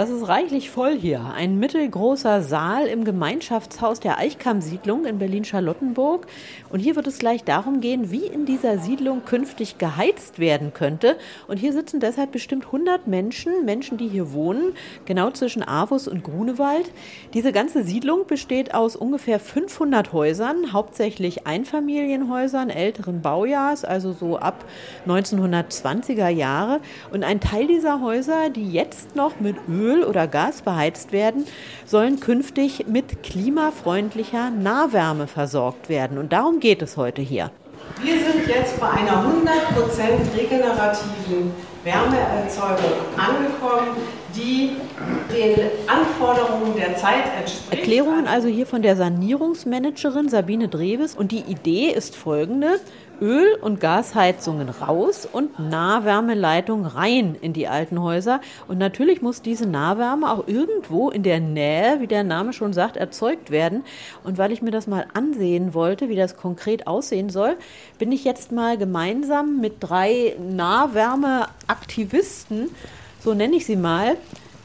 Das ist reichlich voll hier. Ein mittelgroßer Saal im Gemeinschaftshaus der Eichkamm-Siedlung in Berlin-Charlottenburg. Und hier wird es gleich darum gehen, wie in dieser Siedlung künftig geheizt werden könnte. Und hier sitzen deshalb bestimmt 100 Menschen, Menschen, die hier wohnen, genau zwischen Avus und Grunewald. Diese ganze Siedlung besteht aus ungefähr 500 Häusern, hauptsächlich Einfamilienhäusern älteren Baujahrs, also so ab 1920er Jahre. Und ein Teil dieser Häuser, die jetzt noch mit Öl Öl oder Gas beheizt werden, sollen künftig mit klimafreundlicher Nahwärme versorgt werden. Und darum geht es heute hier. Wir sind jetzt bei einer 100% regenerativen Wärmeerzeugung angekommen, die den Anforderungen der Zeit entspricht. Erklärungen also hier von der Sanierungsmanagerin Sabine Dreves. Und die Idee ist folgende. Öl- und Gasheizungen raus und Nahwärmeleitung rein in die alten Häuser. Und natürlich muss diese Nahwärme auch irgendwo in der Nähe, wie der Name schon sagt, erzeugt werden. Und weil ich mir das mal ansehen wollte, wie das konkret aussehen soll, bin ich jetzt mal gemeinsam mit drei Nahwärmeaktivisten, so nenne ich sie mal,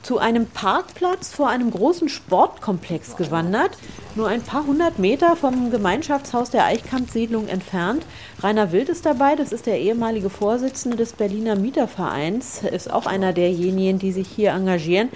zu einem Parkplatz vor einem großen Sportkomplex gewandert, nur ein paar hundert Meter vom Gemeinschaftshaus der Eichkamp-Siedlung entfernt. Rainer Wild ist dabei, das ist der ehemalige Vorsitzende des Berliner Mietervereins, ist auch einer derjenigen, die sich hier engagieren.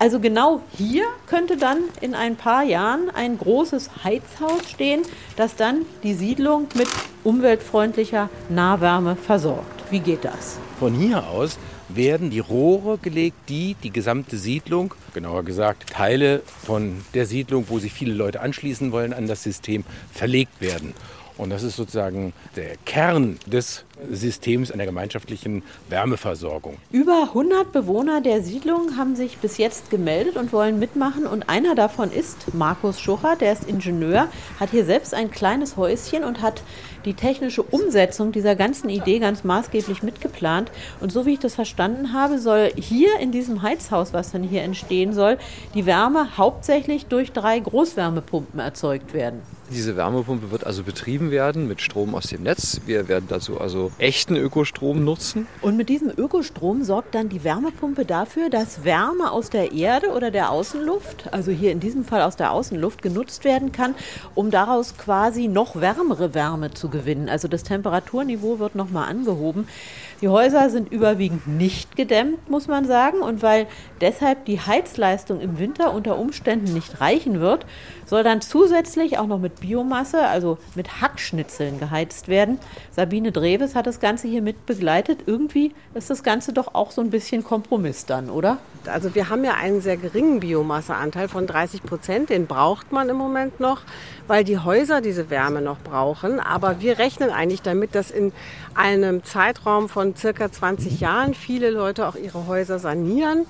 Also genau hier könnte dann in ein paar Jahren ein großes Heizhaus stehen, das dann die Siedlung mit umweltfreundlicher Nahwärme versorgt. Wie geht das? Von hier aus werden die Rohre gelegt, die die gesamte Siedlung, genauer gesagt Teile von der Siedlung, wo sich viele Leute anschließen wollen an das System, verlegt werden. Und das ist sozusagen der Kern des Systems einer gemeinschaftlichen Wärmeversorgung. Über 100 Bewohner der Siedlung haben sich bis jetzt gemeldet und wollen mitmachen. Und einer davon ist Markus Schucher, der ist Ingenieur, hat hier selbst ein kleines Häuschen und hat die technische Umsetzung dieser ganzen Idee ganz maßgeblich mitgeplant. Und so wie ich das verstanden habe, soll hier in diesem Heizhaus, was dann hier entstehen soll, die Wärme hauptsächlich durch drei Großwärmepumpen erzeugt werden. Diese Wärmepumpe wird also betrieben werden mit Strom aus dem Netz. Wir werden dazu also echten Ökostrom nutzen. Und mit diesem Ökostrom sorgt dann die Wärmepumpe dafür, dass Wärme aus der Erde oder der Außenluft, also hier in diesem Fall aus der Außenluft, genutzt werden kann, um daraus quasi noch wärmere Wärme zu gewinnen. Also das Temperaturniveau wird nochmal angehoben. Die Häuser sind überwiegend nicht gedämmt, muss man sagen. Und weil deshalb die Heizleistung im Winter unter Umständen nicht reichen wird, soll dann zusätzlich auch noch mit Biomasse, also mit Hackschnitzeln geheizt werden. Sabine Dreves hat das Ganze hier mit begleitet. Irgendwie ist das Ganze doch auch so ein bisschen Kompromiss dann, oder? Also wir haben ja einen sehr geringen Biomasseanteil von 30 Prozent. Den braucht man im Moment noch, weil die Häuser diese Wärme noch brauchen. Aber wir rechnen eigentlich damit, dass in einem Zeitraum von circa 20 Jahren viele Leute auch ihre Häuser sanieren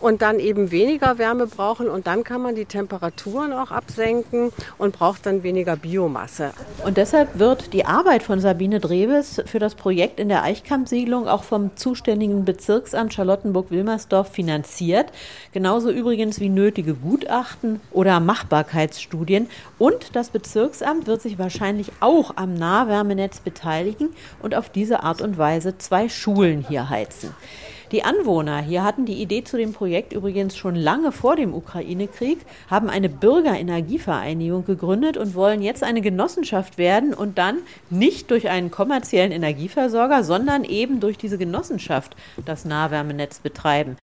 und dann eben weniger Wärme brauchen und dann kann man die Temperaturen auch absenken und braucht dann weniger Biomasse. Und deshalb wird die Arbeit von Sabine Dreves für das Projekt in der Eichkamp-Siedlung auch vom zuständigen Bezirksamt Charlottenburg-Wilmersdorf finanziert. Genauso übrigens wie nötige Gutachten oder Machbarkeitsstudien. Und das Bezirksamt wird sich wahrscheinlich auch am Nahwärmenetz beteiligen und auf diese Art und Weise zwei Schulen hier heizen. Die Anwohner hier hatten die Idee zu dem Projekt übrigens schon lange vor dem Ukraine-Krieg, haben eine Bürgerenergievereinigung gegründet und wollen jetzt eine Genossenschaft werden und dann nicht durch einen kommerziellen Energieversorger, sondern eben durch diese Genossenschaft das Nahwärmenetz betreiben.